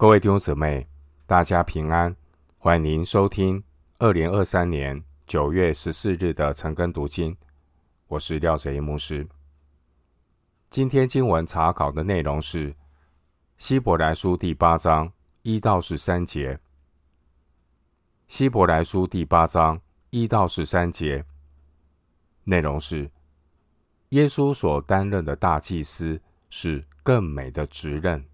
各位弟兄姊妹，大家平安，欢迎您收听二零二三年九月十四日的晨更读经。我是廖哲一牧师。今天经文查考的内容是希伯来书第八章一到十三节。希伯来书第八章一到十三节内容是耶稣所担任的大祭司是更美的职任。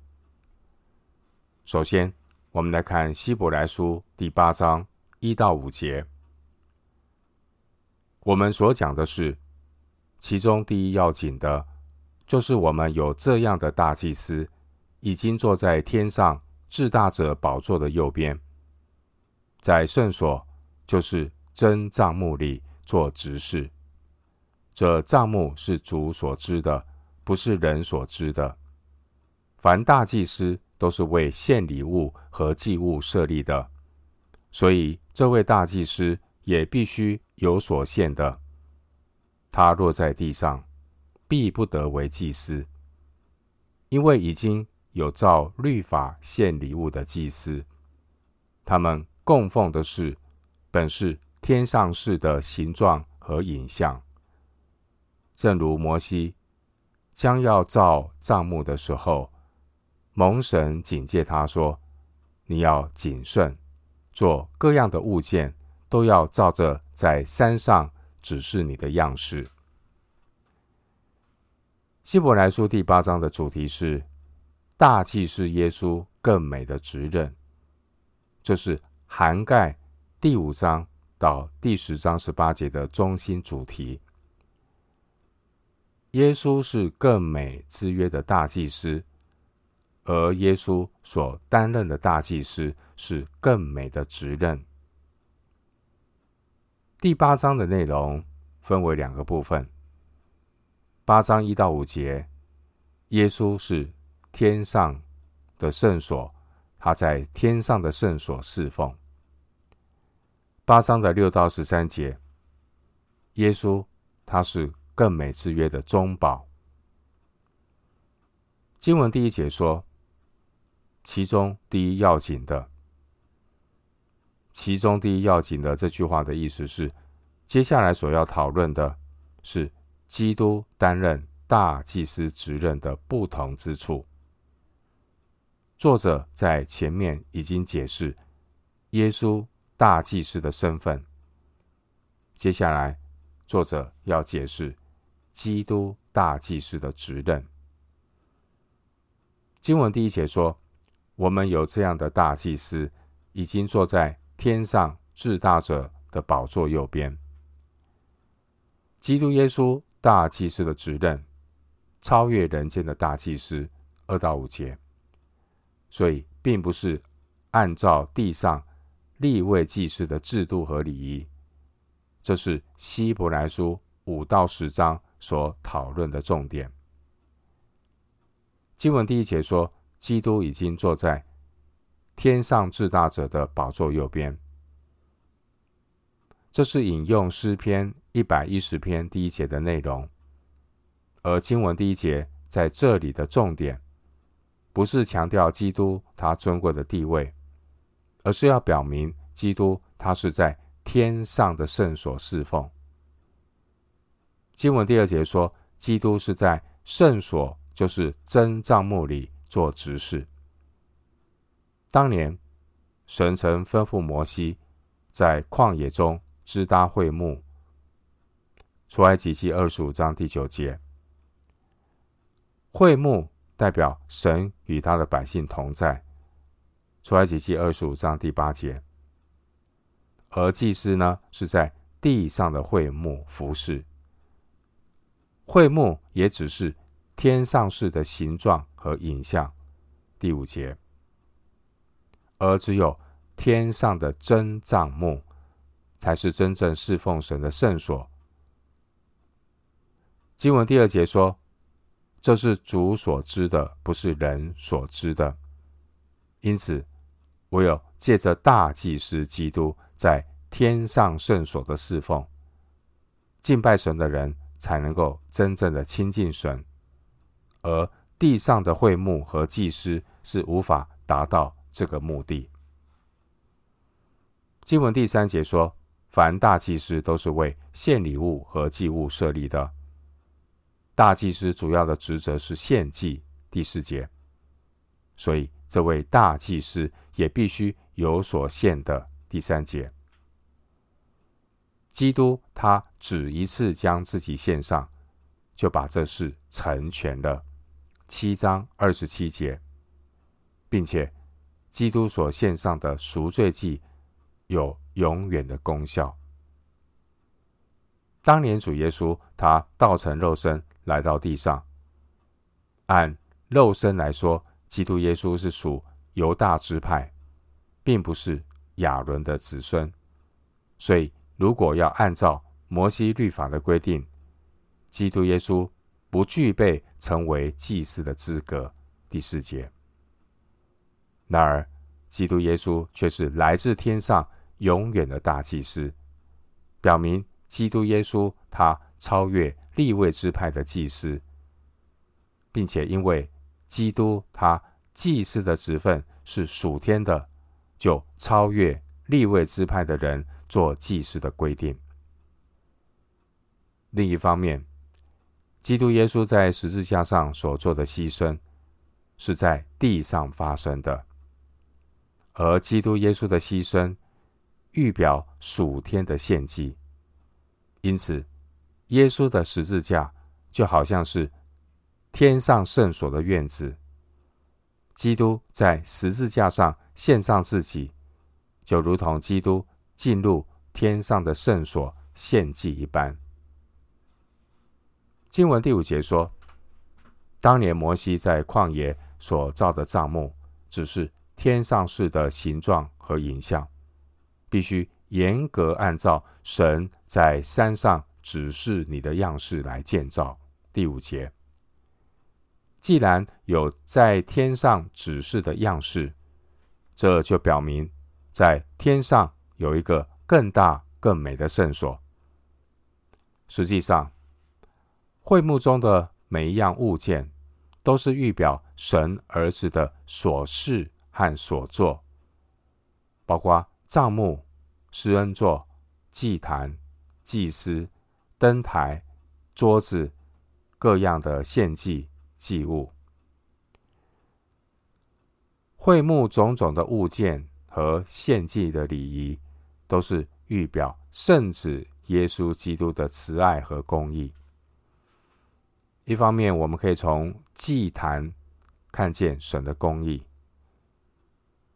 首先，我们来看希伯来书第八章一到五节。我们所讲的是其中第一要紧的，就是我们有这样的大祭司，已经坐在天上至大者宝座的右边。在圣所，就是真帐幕里做执事。这帐幕是主所知的，不是人所知的。凡大祭司都是为献礼物和祭物设立的，所以这位大祭司也必须有所献的。他落在地上，必不得为祭司，因为已经有照律法献礼物的祭司，他们。供奉的是本是天上事的形状和影像，正如摩西将要造帐幕的时候，蒙神警戒他说：“你要谨慎，做各样的物件，都要照着在山上指示你的样式。”希伯来书第八章的主题是大祭司耶稣更美的职任，这是。涵盖第五章到第十章十八节的中心主题。耶稣是更美之约的大祭司，而耶稣所担任的大祭司是更美的职任。第八章的内容分为两个部分。八章一到五节，耶稣是天上的圣所，他在天上的圣所侍奉。八章的六到十三节，耶稣他是更美之约的中保。经文第一节说，其中第一要紧的，其中第一要紧的这句话的意思是，接下来所要讨论的是基督担任大祭司职任的不同之处。作者在前面已经解释耶稣。大祭司的身份。接下来，作者要解释基督大祭司的职任。经文第一节说：“我们有这样的大祭司，已经坐在天上至大者的宝座右边。”基督耶稣大祭司的职任，超越人间的大祭司。二到五节，所以并不是按照地上。立位祭司的制度和礼仪，这是希伯来书五到十章所讨论的重点。经文第一节说，基督已经坐在天上至大者的宝座右边，这是引用诗篇一百一十篇第一节的内容。而经文第一节在这里的重点，不是强调基督他尊贵的地位。而是要表明，基督他是在天上的圣所侍奉。经文第二节说，基督是在圣所，就是真帐幕里做执事。当年，神曾吩咐摩西在旷野中支搭会幕。出埃及记二十五章第九节，会幕代表神与他的百姓同在。出埃及记二十五章第八节，而祭司呢，是在地上的会幕服侍。会幕也只是天上式的形状和影像。第五节，而只有天上的真帐幕，才是真正侍奉神的圣所。经文第二节说，这是主所知的，不是人所知的，因此。唯有借着大祭司基督在天上圣所的侍奉，敬拜神的人才能够真正的亲近神，而地上的会幕和祭司是无法达到这个目的。经文第三节说，凡大祭司都是为献礼物和祭物设立的。大祭司主要的职责是献祭。第四节，所以这位大祭司也必须有所献的。第三节，基督他只一次将自己献上，就把这事成全了。七章二十七节，并且基督所献上的赎罪祭有永远的功效。当年主耶稣他道成肉身来到地上，按肉身来说，基督耶稣是属犹大支派，并不是亚伦的子孙。所以，如果要按照摩西律法的规定，基督耶稣不具备成为祭司的资格。第四节。然而，基督耶稣却是来自天上永远的大祭司，表明基督耶稣他超越立位支派的祭司，并且因为基督他祭司的职分是属天的，就超越立位支派的人做祭司的规定。另一方面，基督耶稣在十字架上所做的牺牲，是在地上发生的，而基督耶稣的牺牲预表属天的献祭，因此，耶稣的十字架就好像是天上圣所的院子。基督在十字架上献上自己，就如同基督进入天上的圣所献祭一般。经文第五节说，当年摩西在旷野所造的帐幕，只是天上式的形状和影像，必须严格按照神在山上指示你的样式来建造。第五节，既然有在天上指示的样式，这就表明在天上有一个更大更美的圣所。实际上，会幕中的每一样物件，都是预表神儿子的所事和所作，包括帐幕、施恩座、祭坛、祭司、灯台、桌子、各样的献祭祭物。会幕种种的物件和献祭的礼仪，都是预表圣子耶稣基督的慈爱和公义。一方面，我们可以从祭坛看见神的公义；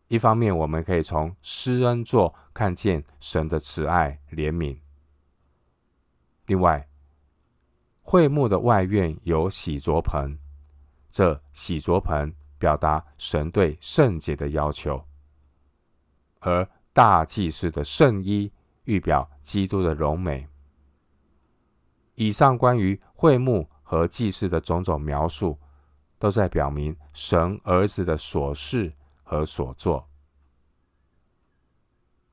一方面，我们可以从施恩座看见神的慈爱怜悯。另外，会幕的外院有洗濯盆，这洗濯盆表达神对圣洁的要求；而大祭司的圣衣预表基督的荣美。以上关于会幕。和祭祀的种种描述，都在表明神儿子的所事和所作。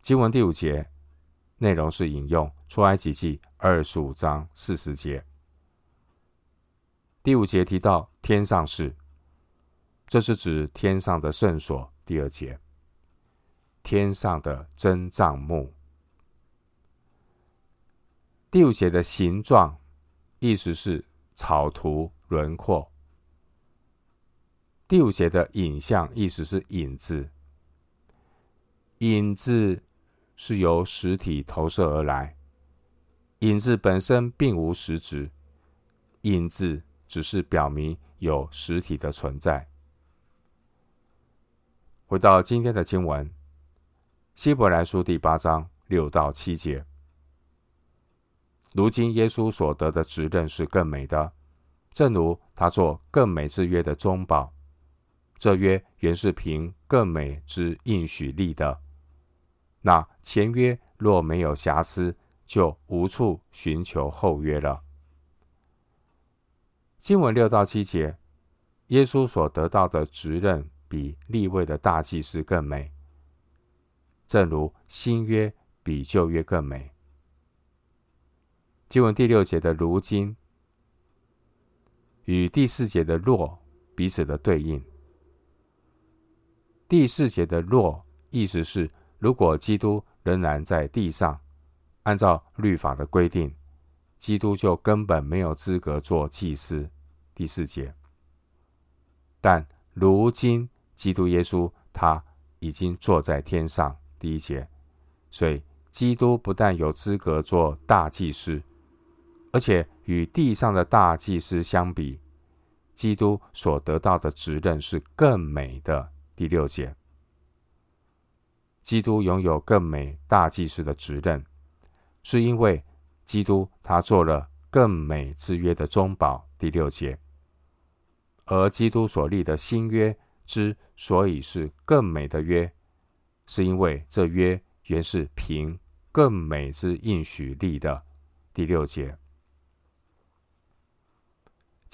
经文第五节内容是引用出埃及记二十五章四十节。第五节提到天上事，这是指天上的圣所。第二节，天上的真帐幕。第五节的形状，意思是。草图轮廓。第五节的影像意思是影子，影子是由实体投射而来，影子本身并无实质，影子只是表明有实体的存在。回到今天的经文，希伯来书第八章六到七节。如今耶稣所得的职任是更美的，正如他做更美之约的中保，这约原是凭更美之应许立的。那前约若没有瑕疵，就无处寻求后约了。经文六到七节，耶稣所得到的职任比立位的大祭司更美，正如新约比旧约更美。经文第六节的“如今”与第四节的“若”彼此的对应。第四节的“若”意思是，如果基督仍然在地上，按照律法的规定，基督就根本没有资格做祭司。第四节。但如今基督耶稣他已经坐在天上。第一节。所以，基督不但有资格做大祭司，而且与地上的大祭司相比，基督所得到的职任是更美的。第六节，基督拥有更美大祭司的职任，是因为基督他做了更美之约的中保。第六节，而基督所立的新约之所以是更美的约，是因为这约。原是凭更美之应许立的。第六节，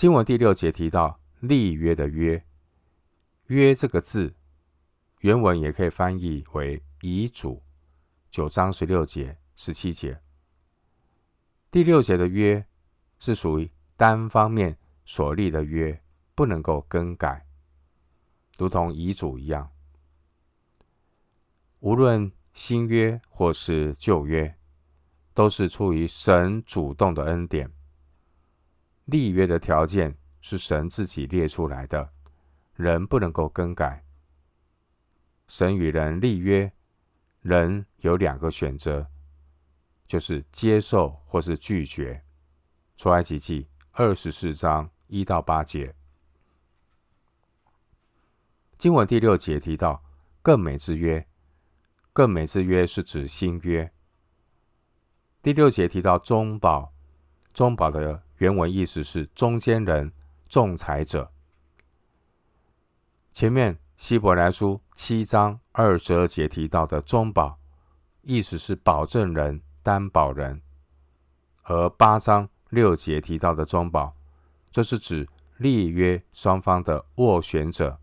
经文第六节提到立约的约，约这个字原文也可以翻译为遗嘱。九章十六节、十七节，第六节的约是属于单方面所立的约，不能够更改，如同遗嘱一样，无论。新约或是旧约，都是出于神主动的恩典。立约的条件是神自己列出来的，人不能够更改。神与人立约，人有两个选择，就是接受或是拒绝。出埃及记二十四章一到八节，经文第六节提到更美之约。更美之约是指新约。第六节提到中保，中保的原文意思是中间人、仲裁者。前面希伯来书七章二十二节提到的中保，意思是保证人、担保人；而八章六节提到的中保，这是指立约双方的斡旋者。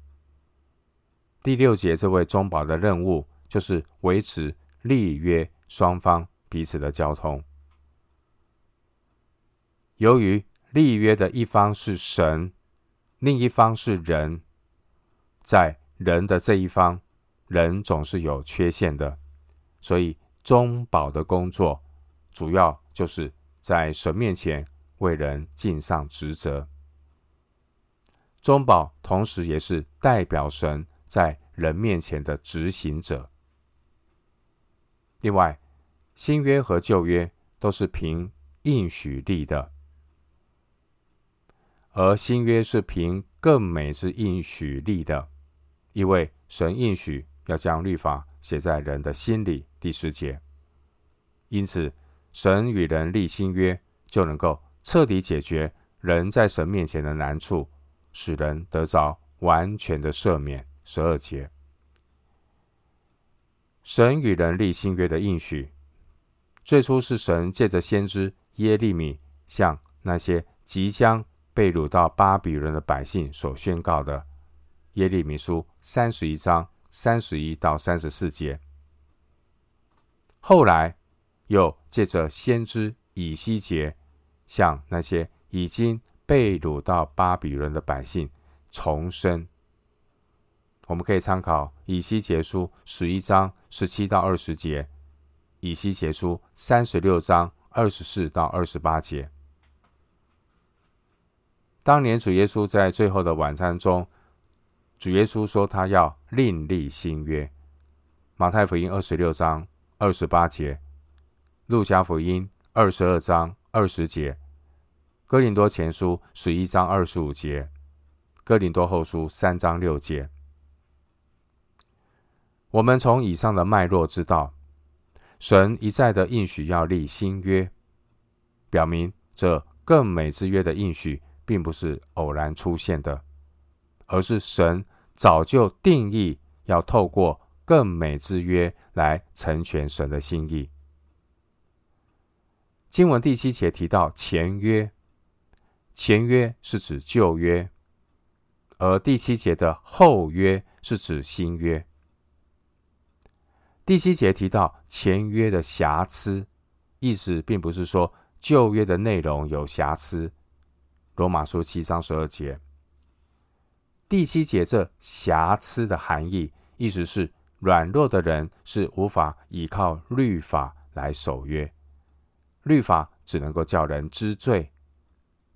第六节这位中保的任务。就是维持立约双方彼此的交通。由于立约的一方是神，另一方是人，在人的这一方，人总是有缺陷的，所以中保的工作主要就是在神面前为人尽上职责。中保同时也是代表神在人面前的执行者。另外，新约和旧约都是凭应许立的，而新约是凭更美之应许立的，因为神应许要将律法写在人的心里。第十节，因此神与人立新约，就能够彻底解决人在神面前的难处，使人得着完全的赦免。十二节。神与人立新约的应许，最初是神借着先知耶利米向那些即将被掳到巴比伦的百姓所宣告的。耶利米书三十一章三十一到三十四节。后来又借着先知以西结向那些已经被掳到巴比伦的百姓重申。我们可以参考以西结书十一章十七到二十节，以西结书三十六章二十四到二十八节。当年主耶稣在最后的晚餐中，主耶稣说他要另立新约。马太福音二十六章二十八节，路加福音二十二章二十节，哥林多前书十一章二十五节，哥林多后书三章六节。我们从以上的脉络知道，神一再的应许要立新约，表明这更美之约的应许并不是偶然出现的，而是神早就定义要透过更美之约来成全神的心意。经文第七节提到前约，前约是指旧约，而第七节的后约是指新约。第七节提到前约的瑕疵，意思并不是说旧约的内容有瑕疵。罗马书七章十二节，第七节这瑕疵的含义，意思是软弱的人是无法依靠律法来守约，律法只能够叫人知罪，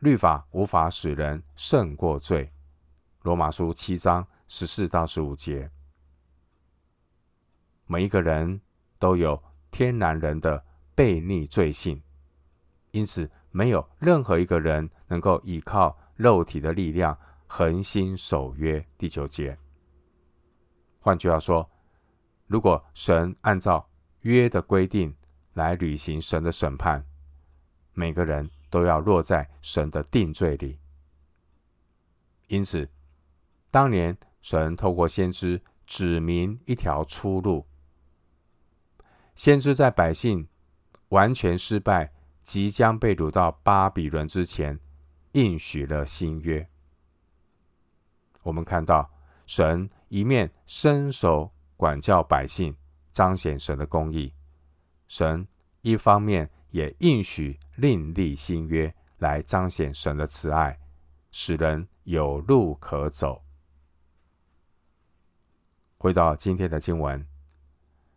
律法无法使人胜过罪。罗马书七章十四到十五节，每一个人都有天然人的悖逆罪性，因此没有任何一个人能够依靠肉体的力量恒心守约。第九节，换句话说，如果神按照约的规定来履行神的审判，每个人都要落在神的定罪里。因此。当年神透过先知指明一条出路，先知在百姓完全失败、即将被掳到巴比伦之前，应许了新约。我们看到神一面伸手管教百姓，彰显神的公义；神一方面也应许另立新约，来彰显神的慈爱，使人有路可走。回到今天的经文，《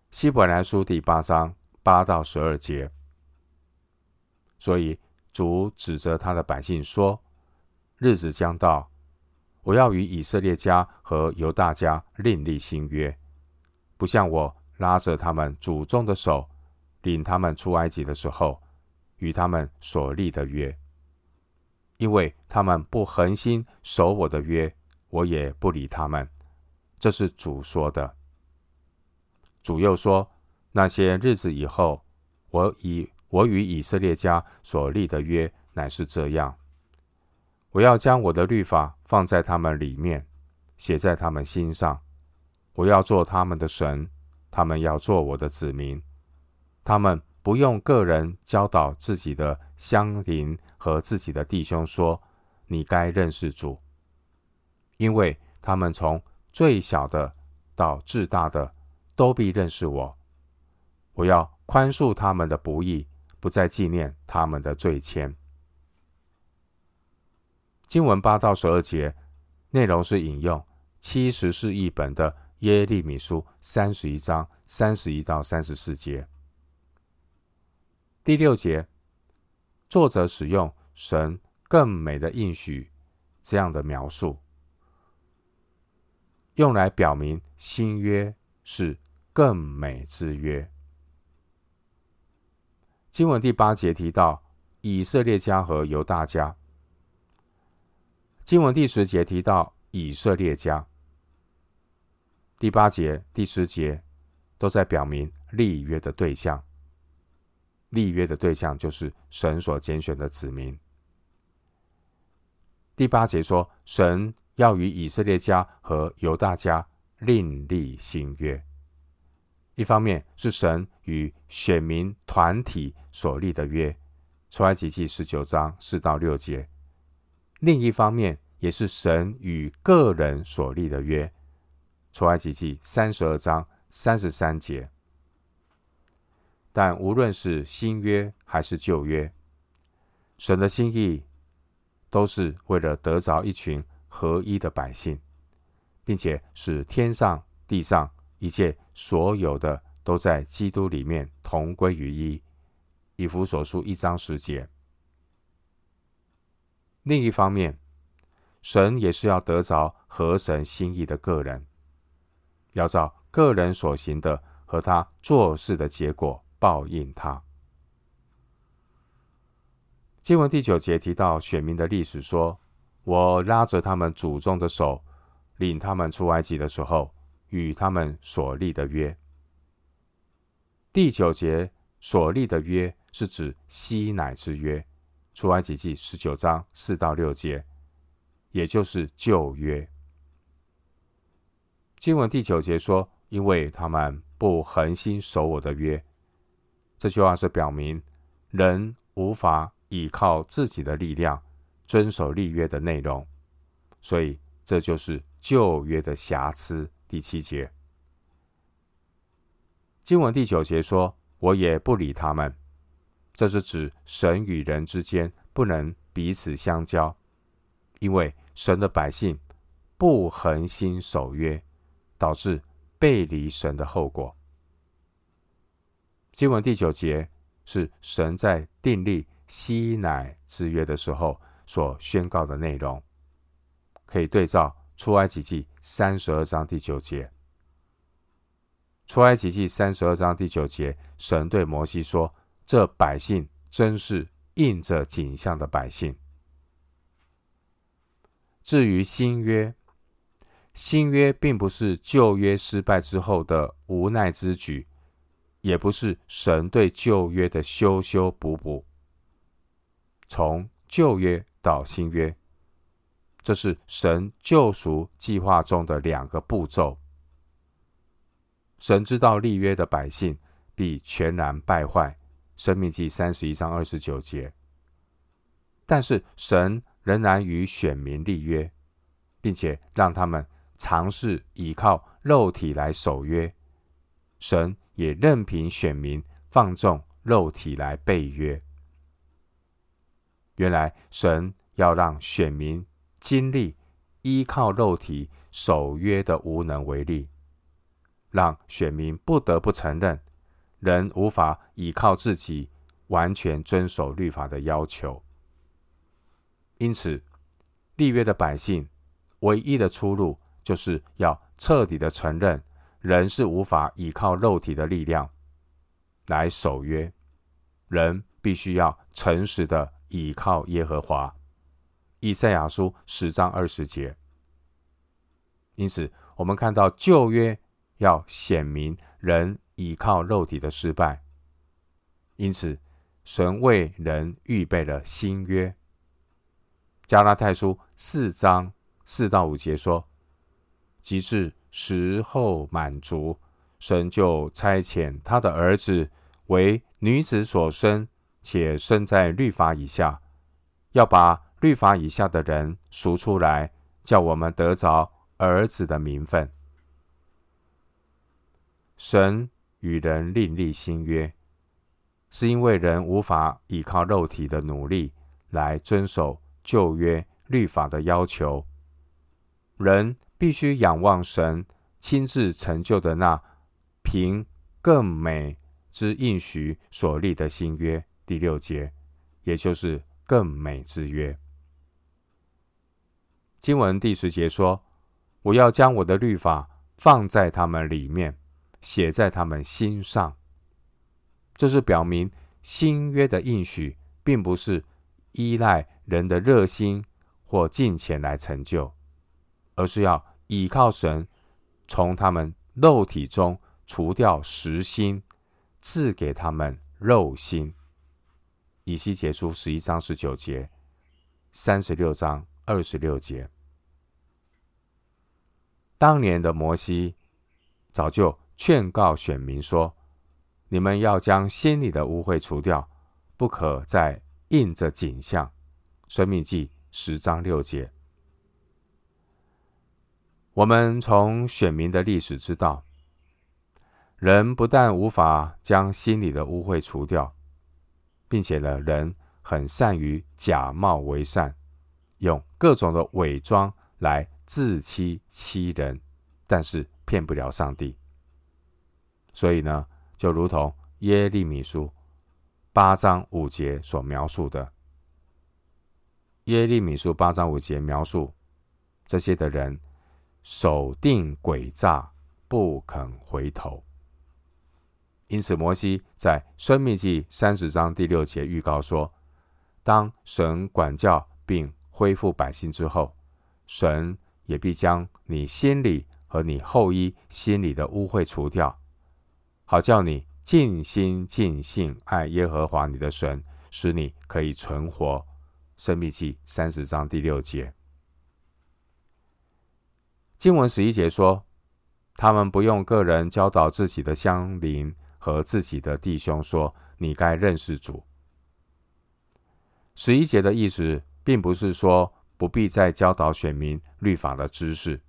希伯来书》第八章八到十二节。所以主指责他的百姓说：“日子将到，我要与以色列家和犹大家另立新约，不像我拉着他们祖宗的手，领他们出埃及的时候，与他们所立的约。因为他们不恒心守我的约，我也不理他们。”这是主说的。主又说：“那些日子以后，我以我与以色列家所立的约乃是这样：我要将我的律法放在他们里面，写在他们心上。我要做他们的神，他们要做我的子民。他们不用个人教导自己的乡邻和自己的弟兄说：你该认识主，因为他们从。”最小的到至大的，都必认识我。我要宽恕他们的不义，不再纪念他们的罪愆。经文八到十二节内容是引用七十士译本的耶利米书三十一章三十一到三十四节。第六节，作者使用神更美的应许这样的描述。用来表明新约是更美之约。经文第八节提到以色列家和犹大家。经文第十节提到以色列家。第八节、第十节都在表明立约的对象。立约的对象就是神所拣选的子民。第八节说神。要与以色列家和犹大家另立新约，一方面是神与选民团体所立的约，出埃及记十九章四到六节；另一方面也是神与个人所立的约，出埃及记三十二章三十三节。但无论是新约还是旧约，神的心意都是为了得着一群。合一的百姓，并且使天上地上一切所有的都在基督里面同归于一。以弗所书一章十节。另一方面，神也是要得着合神心意的个人，要照个人所行的和他做事的结果报应他。经文第九节提到选民的历史说。我拉着他们祖宗的手，领他们出埃及的时候，与他们所立的约。第九节所立的约是指西乃之约，出埃及记十九章四到六节，也就是旧约。经文第九节说：“因为他们不恒心守我的约。”这句话是表明人无法依靠自己的力量。遵守立约的内容，所以这就是旧约的瑕疵。第七节经文第九节说：“我也不理他们。”这是指神与人之间不能彼此相交，因为神的百姓不恒心守约，导致背离神的后果。经文第九节是神在订立西乃之约的时候所宣告的内容，可以对照出埃及记三十二章第九节。出埃及记三十二章第九节，神对摩西说：“这百姓真是印着景象的百姓。”至于新约，新约并不是旧约失败之后的无奈之举，也不是神对旧约的修修补补。从旧约到新约，这是神救赎计划中的两个步骤。神知道立约的百姓必全然败坏，《生命记》三十一章二十九节。但是神仍然与选民立约，并且让他们尝试依靠肉体来守约。神也任凭选民放纵肉体来背约。原来神要让选民经历依靠肉体守约的无能为力。让选民不得不承认，人无法依靠自己完全遵守律法的要求。因此，立约的百姓唯一的出路，就是要彻底的承认，人是无法依靠肉体的力量来守约，人必须要诚实的依靠耶和华。以赛亚书十章二十节。因此，我们看到旧约。要显明人依靠肉体的失败，因此神为人预备了新约。加拉太书四章四到五节说：“及至时候满足，神就差遣他的儿子为女子所生，且生在律法以下，要把律法以下的人赎出来，叫我们得着儿子的名分。”神与人另立新约，是因为人无法依靠肉体的努力来遵守旧约律法的要求，人必须仰望神亲自成就的那凭更美之应许所立的新约。第六节，也就是更美之约。经文第十节说：“我要将我的律法放在他们里面。”写在他们心上，这是表明新约的应许，并不是依赖人的热心或金钱来成就，而是要倚靠神，从他们肉体中除掉实心，赐给他们肉心。以西结书十一章十九节，三十六章二十六节。当年的摩西早就。劝告选民说：“你们要将心里的污秽除掉，不可再印着景象。”申命记十章六节。我们从选民的历史知道，人不但无法将心里的污秽除掉，并且呢，人很善于假冒为善，用各种的伪装来自欺欺人，但是骗不了上帝。所以呢，就如同耶利米书八章五节所描述的，耶利米书八章五节描述这些的人守定诡诈，不肯回头。因此，摩西在申命记三十章第六节预告说：当神管教并恢复百姓之后，神也必将你心里和你后裔心里的污秽除掉。好叫你尽心尽性爱耶和华你的神，使你可以存活。申命记三十章第六节，经文十一节说，他们不用个人教导自己的乡邻和自己的弟兄说：“你该认识主。”十一节的意思，并不是说不必再教导选民律法的知识。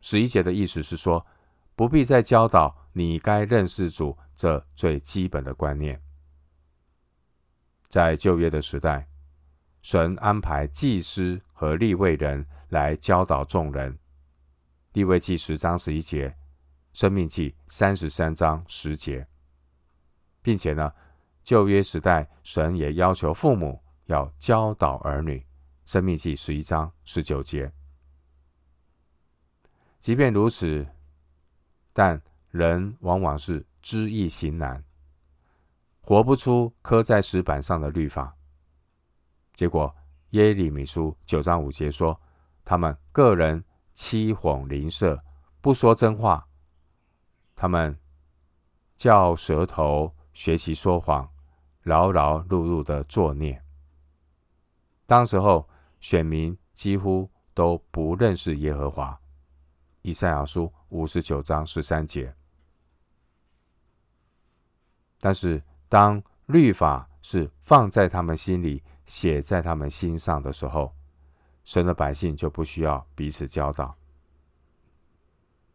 十一节的意思是说，不必再教导。你该认识主这最基本的观念。在旧约的时代，神安排祭司和立位人来教导众人。立位记十章十一节生命记三十三章十节，并且呢，旧约时代神也要求父母要教导儿女，生命记十一章十九节。即便如此，但人往往是知易行难，活不出刻在石板上的律法。结果耶利米书九章五节说，他们个人欺哄邻舍，不说真话。他们叫舌头学习说谎，劳劳碌碌的作孽。当时候选民几乎都不认识耶和华。以赛亚书五十九章十三节。但是当律法是放在他们心里，写在他们心上的时候，神的百姓就不需要彼此教导。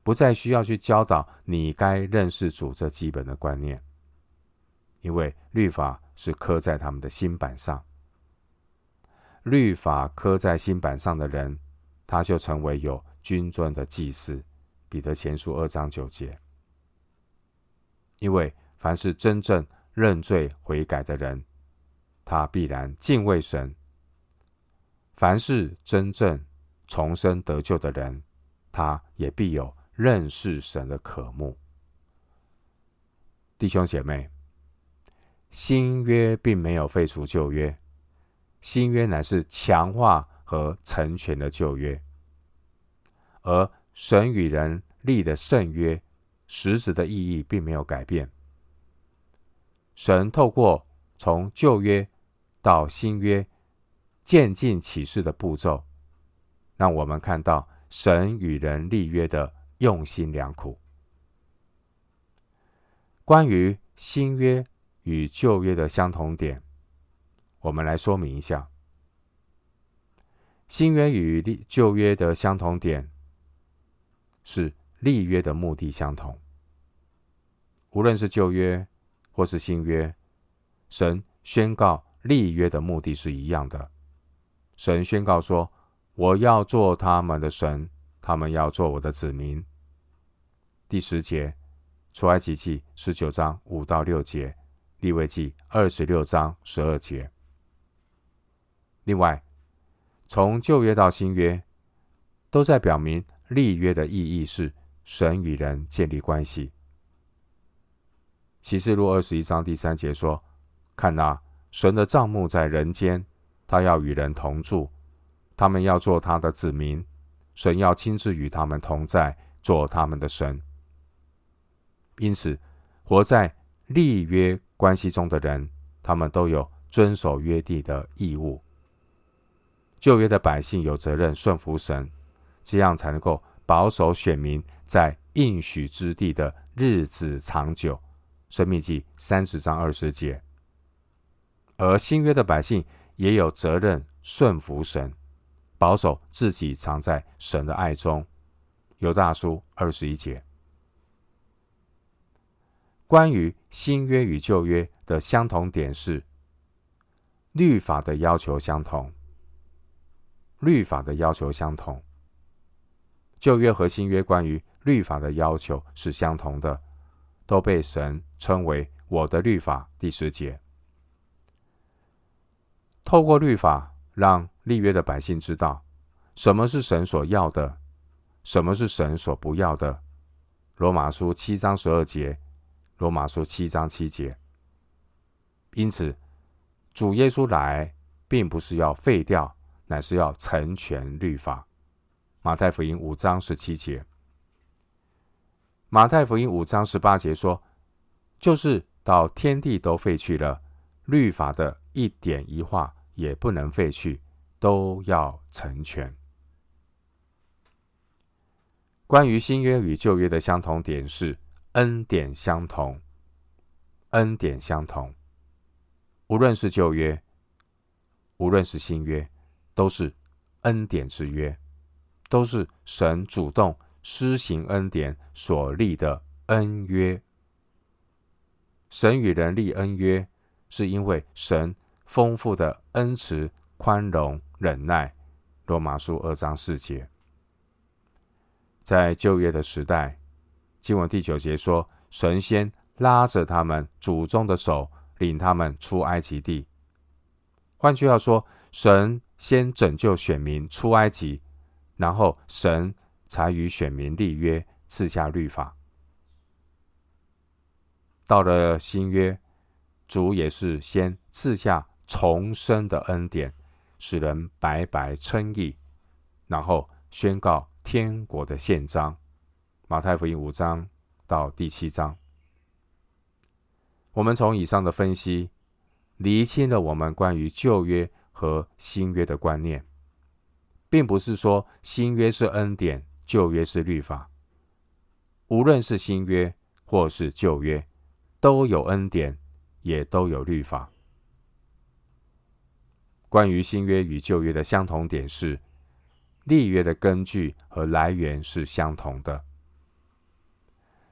不再需要去教导你该认识主这基本的观念，因为律法是刻在他们的心板上。律法刻在心板上的人，他就成为有君尊的祭司。彼得前书二章九节。因为凡是真正认罪悔改的人，他必然敬畏神；凡是真正重生得救的人，他也必有。认识神的渴慕，弟兄姐妹，新约并没有废除旧约，新约乃是强化和成全的旧约，而神与人立的圣约，实质的意义并没有改变。神透过从旧约到新约渐进启示的步骤，让我们看到神与人立约的。用心良苦。关于新约与旧约的相同点，我们来说明一下。新约与立旧约的相同点是立约的目的相同。无论是旧约或是新约，神宣告立约的目的是一样的。神宣告说：“我要做他们的神，他们要做我的子民。”第十节，出埃及记十九章五到六节，立位记二十六章十二节。另外，从旧约到新约，都在表明立约的意义是神与人建立关系。启示录二十一章第三节说：“看哪，神的帐幕在人间，他要与人同住，他们要做他的子民，神要亲自与他们同在，做他们的神。”因此，活在立约关系中的人，他们都有遵守约定的义务。旧约的百姓有责任顺服神，这样才能够保守选民在应许之地的日子长久。申命记三十章二十节。而新约的百姓也有责任顺服神，保守自己藏在神的爱中。犹大书二十一节。关于新约与旧约的相同点是，律法的要求相同。律法的要求相同。旧约和新约关于律法的要求是相同的，都被神称为“我的律法”。第十节，透过律法，让立约的百姓知道什么是神所要的，什么是神所不要的。罗马书七章十二节。罗马书七章七节，因此主耶稣来，并不是要废掉，乃是要成全律法。马太福音五章十七节，马太福音五章十八节说，就是到天地都废去了，律法的一点一画也不能废去，都要成全。关于新约与旧约的相同点是。恩典相同，恩典相同。无论是旧约，无论是新约，都是恩典之约，都是神主动施行恩典所立的恩约。神与人立恩约，是因为神丰富的恩慈、宽容、忍耐。罗马书二章四节，在旧约的时代。经文第九节说，神仙拉着他们祖宗的手，领他们出埃及地。换句话说，神先拯救选民出埃及，然后神才与选民立约，赐下律法。到了新约，主也是先赐下重生的恩典，使人白白称义，然后宣告天国的宪章。马太福音五章到第七章，我们从以上的分析，厘清了我们关于旧约和新约的观念，并不是说新约是恩典，旧约是律法。无论是新约或是旧约，都有恩典，也都有律法。关于新约与旧约的相同点是，立约的根据和来源是相同的。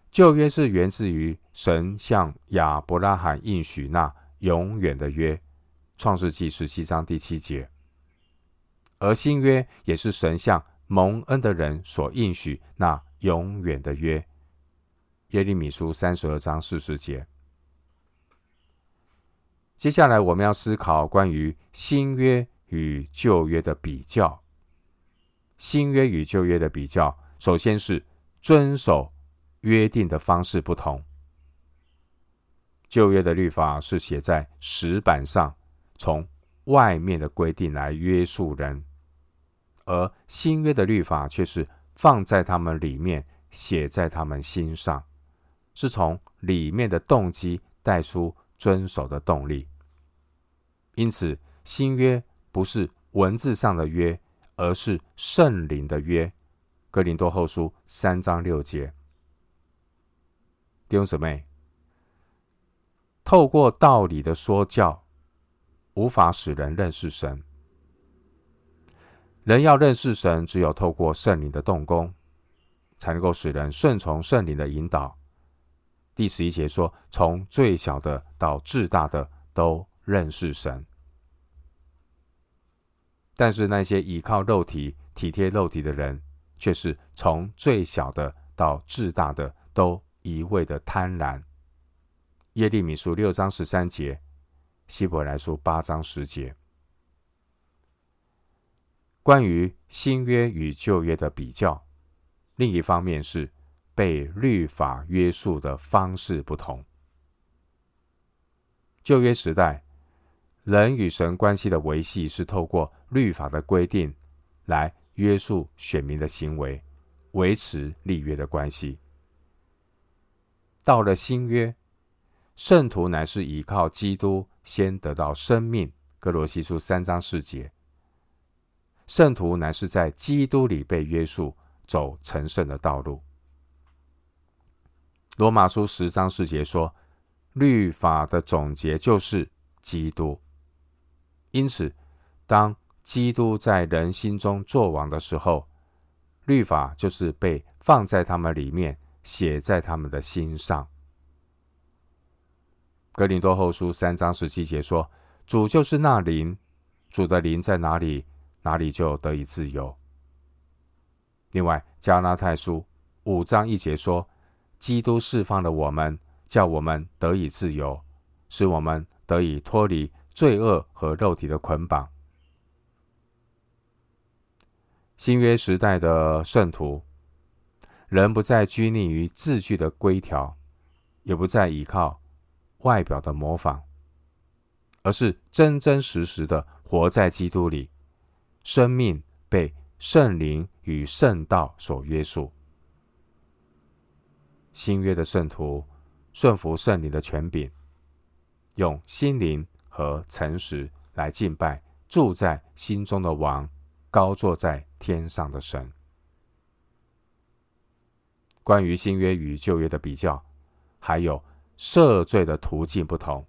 旧约是源自于神向亚伯拉罕应许那永远的约，创世纪十七章第七节；而新约也是神向蒙恩的人所应许那永远的约，耶利米书三十二章四十节。接下来我们要思考关于新约与旧约的比较。新约与旧约的比较，首先是遵守。约定的方式不同。旧约的律法是写在石板上，从外面的规定来约束人；而新约的律法却是放在他们里面，写在他们心上，是从里面的动机带出遵守的动力。因此，新约不是文字上的约，而是圣灵的约。哥林多后书三章六节。弟兄姊妹，透过道理的说教，无法使人认识神。人要认识神，只有透过圣灵的动工，才能够使人顺从圣灵的引导。第十一节说：“从最小的到至大的，都认识神。”但是那些依靠肉体、体贴肉体的人，却是从最小的到至大的都。一味的贪婪。耶利米书六章十三节，希伯来书八章十节。关于新约与旧约的比较，另一方面是被律法约束的方式不同。旧约时代，人与神关系的维系是透过律法的规定来约束选民的行为，维持立约的关系。到了新约，圣徒乃是依靠基督先得到生命。歌罗西书三章四节，圣徒乃是在基督里被约束，走成圣的道路。罗马书十章四节说，律法的总结就是基督。因此，当基督在人心中作王的时候，律法就是被放在他们里面。写在他们的心上。格林多后书三章十七节说：“主就是那灵，主的灵在哪里，哪里就得以自由。”另外，加拉太书五章一节说：“基督释放了我们，叫我们得以自由，使我们得以脱离罪恶和肉体的捆绑。”新约时代的圣徒。人不再拘泥于字句的规条，也不再依靠外表的模仿，而是真真实实的活在基督里，生命被圣灵与圣道所约束。新约的圣徒顺服圣灵的权柄，用心灵和诚实来敬拜住在心中的王，高坐在天上的神。关于新约与旧约的比较，还有赦罪的途径不同。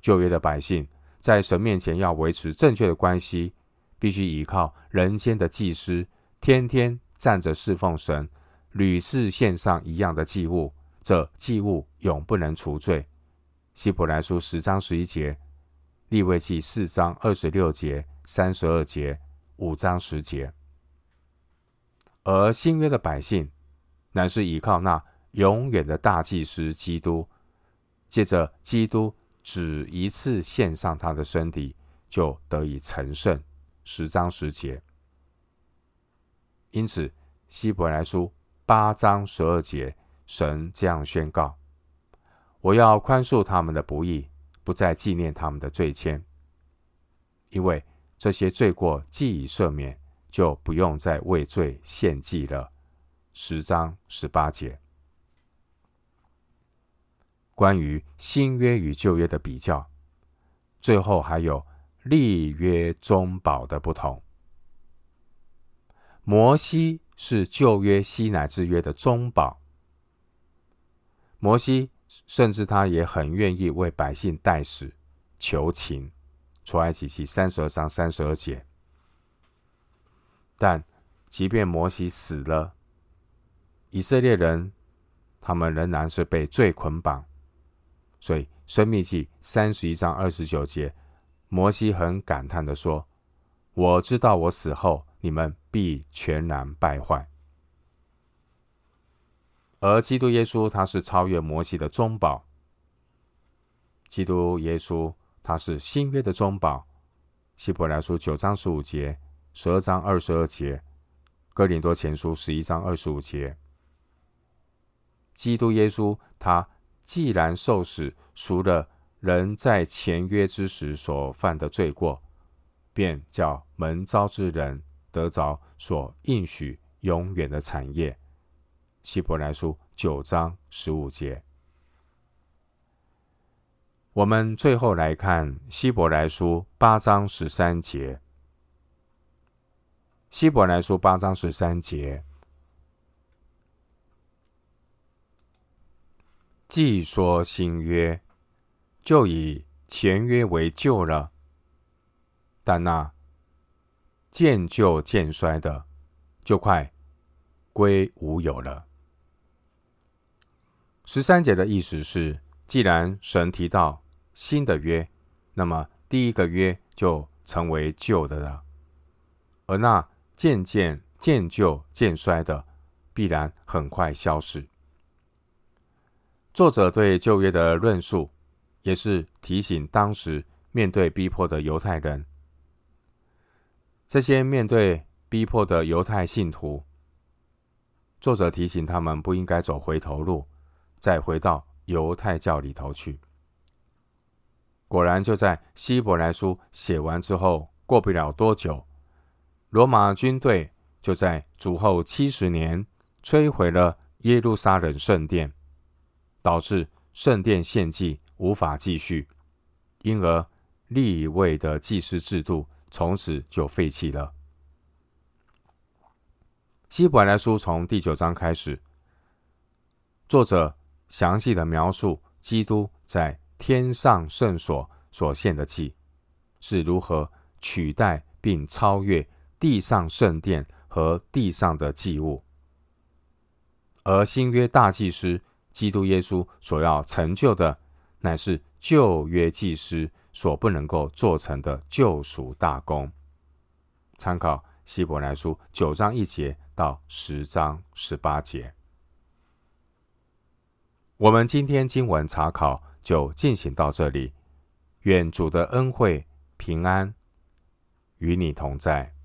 旧约的百姓在神面前要维持正确的关系，必须依靠人间的祭司，天天站着侍奉神，屡次献上一样的祭物，这祭物永不能除罪。希伯来书十章十一节，利未记四章二十六节、三十二节、五章十节。而新约的百姓。乃是依靠那永远的大祭司基督，借着基督只一次献上他的身体，就得以成圣。十章十节。因此，希伯来书八章十二节，神这样宣告：“我要宽恕他们的不义，不再纪念他们的罪愆，因为这些罪过既已赦免，就不用再为罪献祭了。”十章十八节。关于新约与旧约的比较，最后还有立约中保的不同。摩西是旧约西乃之约的中保，摩西甚至他也很愿意为百姓代使求情，出埃及记三十二章三十二节。但即便摩西死了，以色列人，他们仍然是被罪捆绑，所以《申命记》三十一章二十九节，摩西很感叹地说：“我知道我死后，你们必全然败坏。”而基督耶稣他是超越摩西的中保，基督耶稣他是新约的中保，《希伯来书》九章十五节、十二章二十二节，《哥林多前书》十一章二十五节。基督耶稣，他既然受死，赎了人在前约之时所犯的罪过，便叫蒙召之人得着所应许永远的产业。希伯来书九章十五节。我们最后来看希伯来书八章十三节。希伯来书八章十三节。既说新约，就以前约为旧了；但那渐旧渐衰的，就快归无有了。十三节的意思是，既然神提到新的约，那么第一个约就成为旧的了；而那渐渐渐旧渐衰的，必然很快消失。作者对旧约的论述，也是提醒当时面对逼迫的犹太人。这些面对逼迫的犹太信徒，作者提醒他们不应该走回头路，再回到犹太教里头去。果然，就在希伯来书写完之后，过不了多久，罗马军队就在主后七十年摧毁了耶路撒冷圣殿。导致圣殿献祭无法继续，因而立位的祭司制度从此就废弃了。希伯来书从第九章开始，作者详细的描述基督在天上圣所所献的祭是如何取代并超越地上圣殿和地上的祭物，而新约大祭司。基督耶稣所要成就的，乃是旧约祭司所不能够做成的救赎大功。参考希伯来书九章一节到十章十八节。我们今天经文查考就进行到这里。愿主的恩惠平安与你同在。